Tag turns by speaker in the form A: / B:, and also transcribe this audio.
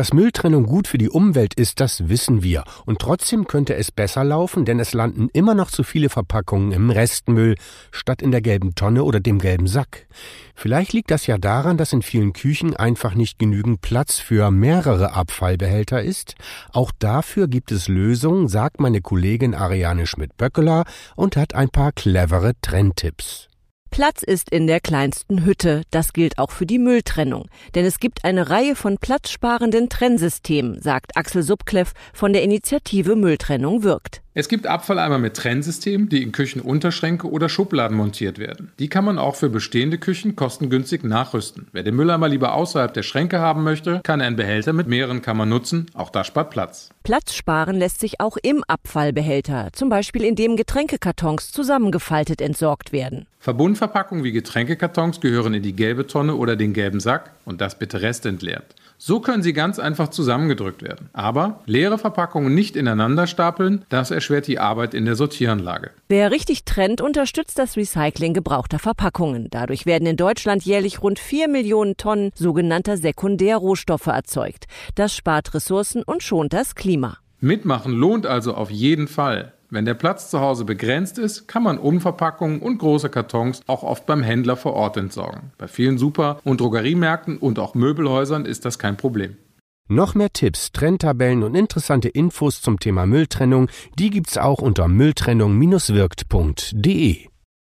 A: Dass Mülltrennung gut für die Umwelt ist, das wissen wir. Und trotzdem könnte es besser laufen, denn es landen immer noch zu viele Verpackungen im Restmüll, statt in der gelben Tonne oder dem gelben Sack. Vielleicht liegt das ja daran, dass in vielen Küchen einfach nicht genügend Platz für mehrere Abfallbehälter ist. Auch dafür gibt es Lösungen, sagt meine Kollegin Ariane Schmidt-Böckeler und hat ein paar clevere Trendtipps.
B: Platz ist in der kleinsten Hütte. Das gilt auch für die Mülltrennung. Denn es gibt eine Reihe von platzsparenden Trennsystemen, sagt Axel Subkleff von der Initiative Mülltrennung wirkt.
C: Es gibt Abfalleimer mit Trennsystemen, die in Küchenunterschränke oder Schubladen montiert werden. Die kann man auch für bestehende Küchen kostengünstig nachrüsten. Wer den Mülleimer lieber außerhalb der Schränke haben möchte, kann einen Behälter mit mehreren Kammern nutzen. Auch das spart Platz.
B: Platz sparen lässt sich auch im Abfallbehälter, zum Beispiel indem Getränkekartons zusammengefaltet entsorgt werden.
C: Verbundverpackungen wie Getränkekartons gehören in die gelbe Tonne oder den gelben Sack und das bitte restentleert. So können sie ganz einfach zusammengedrückt werden. Aber leere Verpackungen nicht ineinander stapeln, das erschwert die Arbeit in der Sortieranlage.
B: Wer richtig trennt, unterstützt das Recycling gebrauchter Verpackungen. Dadurch werden in Deutschland jährlich rund 4 Millionen Tonnen sogenannter Sekundärrohstoffe erzeugt. Das spart Ressourcen und schont das Klima.
C: Mitmachen lohnt also auf jeden Fall. Wenn der Platz zu Hause begrenzt ist, kann man Umverpackungen und große Kartons auch oft beim Händler vor Ort entsorgen. Bei vielen Super- und Drogeriemärkten und auch Möbelhäusern ist das kein Problem.
A: Noch mehr Tipps, Trenntabellen und interessante Infos zum Thema Mülltrennung, die gibt's auch unter mülltrennung-wirkt.de.